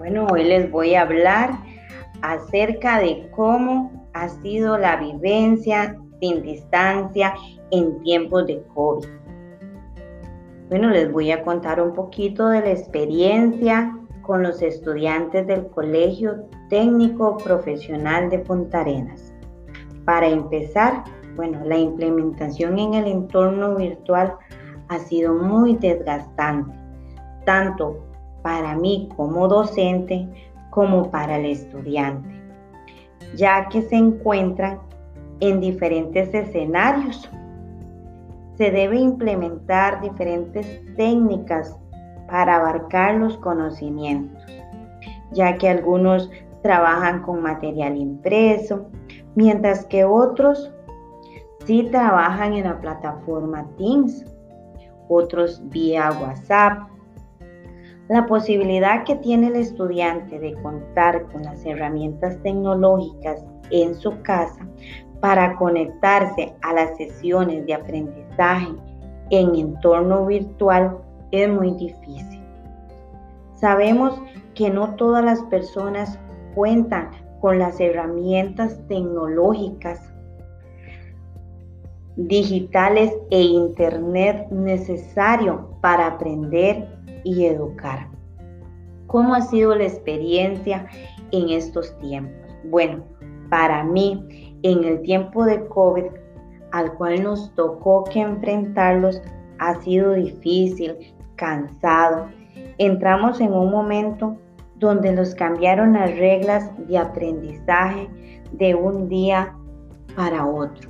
Bueno, hoy les voy a hablar acerca de cómo ha sido la vivencia sin distancia en tiempos de COVID. Bueno, les voy a contar un poquito de la experiencia con los estudiantes del Colegio Técnico Profesional de Punta Arenas. Para empezar, bueno, la implementación en el entorno virtual ha sido muy desgastante, tanto para mí como docente como para el estudiante, ya que se encuentran en diferentes escenarios. Se debe implementar diferentes técnicas para abarcar los conocimientos, ya que algunos trabajan con material impreso, mientras que otros sí trabajan en la plataforma Teams, otros vía WhatsApp, la posibilidad que tiene el estudiante de contar con las herramientas tecnológicas en su casa para conectarse a las sesiones de aprendizaje en entorno virtual es muy difícil. Sabemos que no todas las personas cuentan con las herramientas tecnológicas digitales e internet necesario para aprender y educar. ¿Cómo ha sido la experiencia en estos tiempos? Bueno, para mí, en el tiempo de COVID, al cual nos tocó que enfrentarlos, ha sido difícil, cansado. Entramos en un momento donde nos cambiaron las reglas de aprendizaje de un día para otro.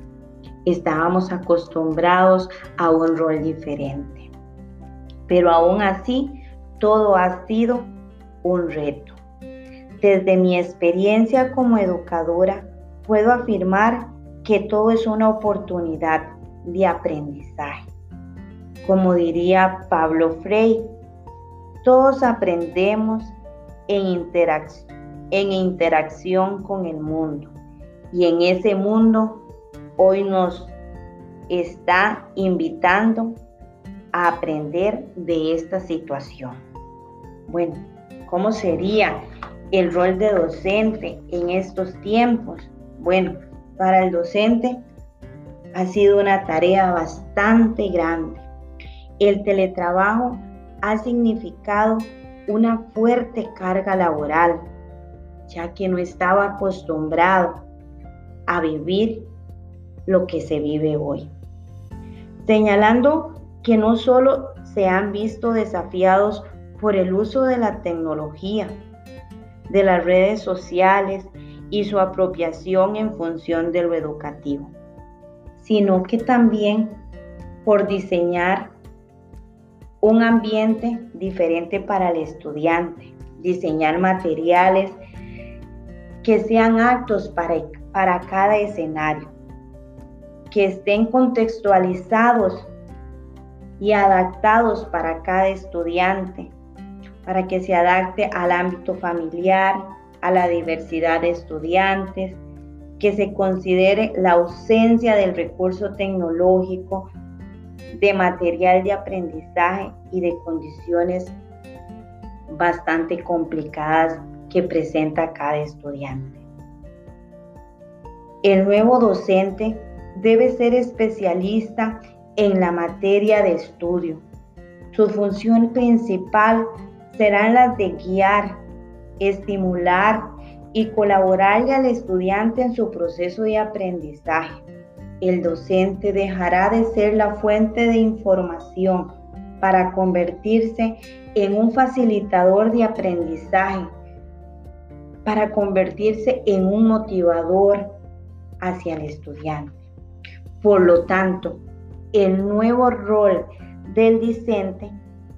Estábamos acostumbrados a un rol diferente pero aún así todo ha sido un reto. Desde mi experiencia como educadora, puedo afirmar que todo es una oportunidad de aprendizaje. Como diría Pablo Frey, todos aprendemos en, en interacción con el mundo y en ese mundo hoy nos está invitando a aprender de esta situación. Bueno, ¿cómo sería el rol de docente en estos tiempos? Bueno, para el docente ha sido una tarea bastante grande. El teletrabajo ha significado una fuerte carga laboral, ya que no estaba acostumbrado a vivir lo que se vive hoy. Señalando que no solo se han visto desafiados por el uso de la tecnología, de las redes sociales y su apropiación en función de lo educativo, sino que también por diseñar un ambiente diferente para el estudiante, diseñar materiales que sean aptos para, para cada escenario, que estén contextualizados y adaptados para cada estudiante, para que se adapte al ámbito familiar, a la diversidad de estudiantes, que se considere la ausencia del recurso tecnológico, de material de aprendizaje y de condiciones bastante complicadas que presenta cada estudiante. El nuevo docente debe ser especialista en la materia de estudio. Su función principal serán las de guiar, estimular y colaborarle al estudiante en su proceso de aprendizaje. El docente dejará de ser la fuente de información para convertirse en un facilitador de aprendizaje, para convertirse en un motivador hacia el estudiante. Por lo tanto, el nuevo rol del discente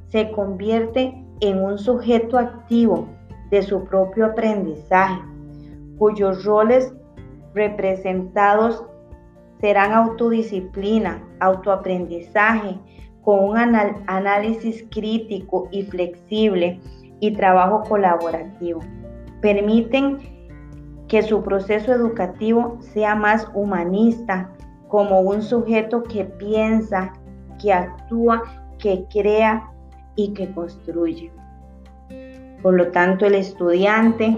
se convierte en un sujeto activo de su propio aprendizaje, cuyos roles representados serán autodisciplina, autoaprendizaje, con un análisis crítico y flexible y trabajo colaborativo. Permiten que su proceso educativo sea más humanista, como un sujeto que piensa, que actúa, que crea y que construye. Por lo tanto, el estudiante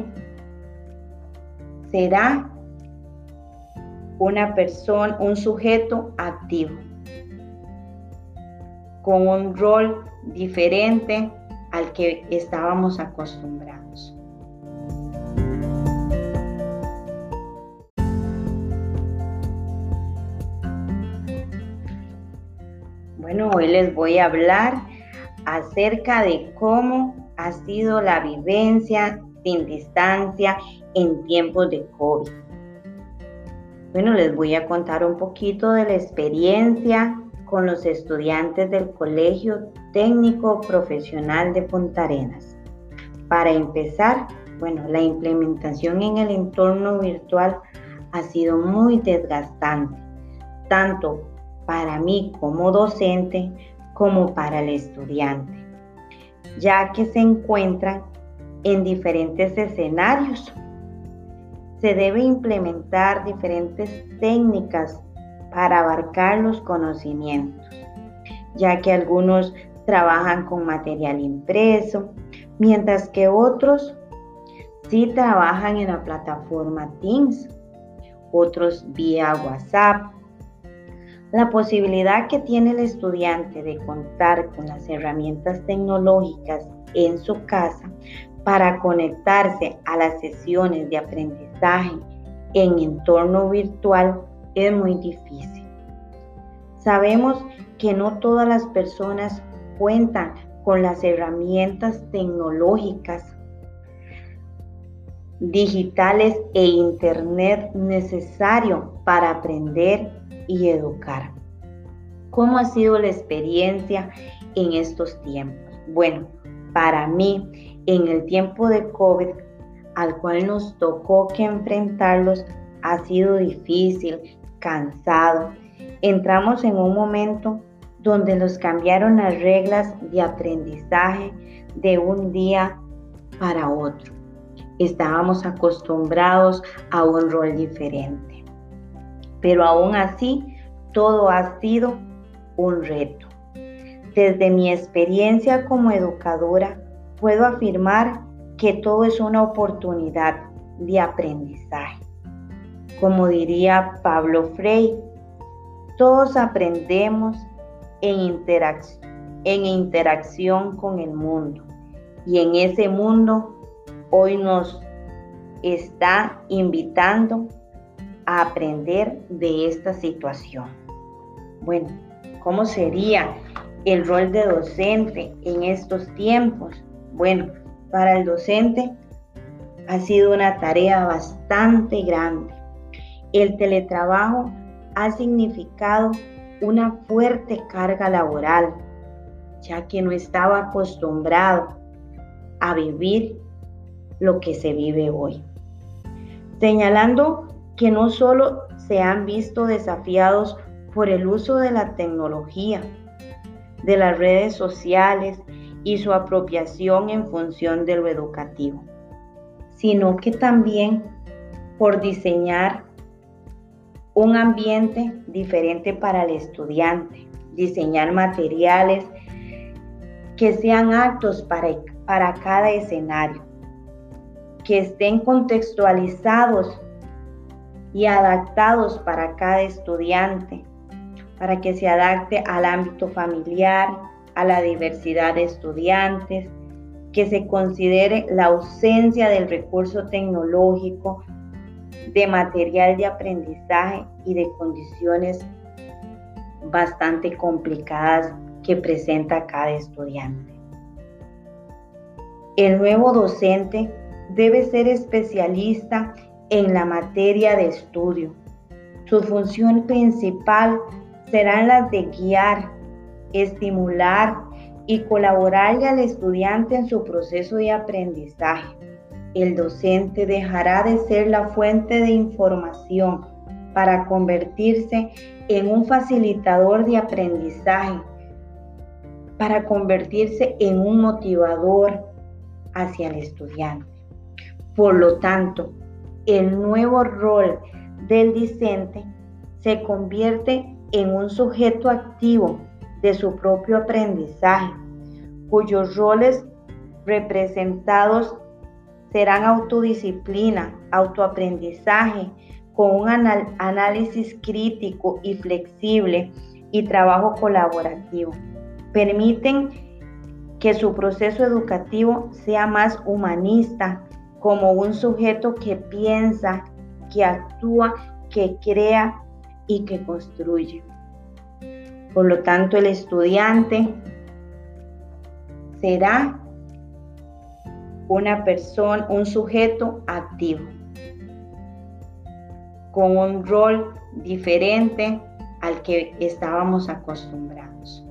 será una persona, un sujeto activo, con un rol diferente al que estábamos acostumbrados. Bueno, hoy les voy a hablar acerca de cómo ha sido la vivencia sin distancia en tiempos de COVID. Bueno, les voy a contar un poquito de la experiencia con los estudiantes del Colegio Técnico Profesional de Punta Arenas. Para empezar, bueno, la implementación en el entorno virtual ha sido muy desgastante, tanto para mí como docente como para el estudiante, ya que se encuentran en diferentes escenarios. Se debe implementar diferentes técnicas para abarcar los conocimientos, ya que algunos trabajan con material impreso, mientras que otros sí trabajan en la plataforma Teams, otros vía WhatsApp. La posibilidad que tiene el estudiante de contar con las herramientas tecnológicas en su casa para conectarse a las sesiones de aprendizaje en entorno virtual es muy difícil. Sabemos que no todas las personas cuentan con las herramientas tecnológicas digitales e internet necesario para aprender y educar. ¿Cómo ha sido la experiencia en estos tiempos? Bueno, para mí en el tiempo de COVID al cual nos tocó que enfrentarlos ha sido difícil, cansado. Entramos en un momento donde nos cambiaron las reglas de aprendizaje de un día para otro. Estábamos acostumbrados a un rol diferente. Pero aún así, todo ha sido un reto. Desde mi experiencia como educadora, puedo afirmar que todo es una oportunidad de aprendizaje. Como diría Pablo Frey, todos aprendemos en, en interacción con el mundo y en ese mundo hoy nos está invitando a aprender de esta situación. Bueno, ¿cómo sería el rol de docente en estos tiempos? Bueno, para el docente ha sido una tarea bastante grande. El teletrabajo ha significado una fuerte carga laboral, ya que no estaba acostumbrado a vivir lo que se vive hoy. Señalando que no solo se han visto desafiados por el uso de la tecnología, de las redes sociales y su apropiación en función de lo educativo, sino que también por diseñar un ambiente diferente para el estudiante, diseñar materiales que sean aptos para, para cada escenario, que estén contextualizados y adaptados para cada estudiante, para que se adapte al ámbito familiar, a la diversidad de estudiantes, que se considere la ausencia del recurso tecnológico, de material de aprendizaje y de condiciones bastante complicadas que presenta cada estudiante. El nuevo docente debe ser especialista en la materia de estudio. Su función principal será la de guiar estimular y colaborarle al estudiante en su proceso de aprendizaje. El docente dejará de ser la fuente de información para convertirse en un facilitador de aprendizaje, para convertirse en un motivador hacia el estudiante. Por lo tanto, el nuevo rol del discente se convierte en un sujeto activo de su propio aprendizaje, cuyos roles representados serán autodisciplina, autoaprendizaje, con un análisis crítico y flexible y trabajo colaborativo. Permiten que su proceso educativo sea más humanista, como un sujeto que piensa, que actúa, que crea y que construye. Por lo tanto, el estudiante será una persona, un sujeto activo, con un rol diferente al que estábamos acostumbrados.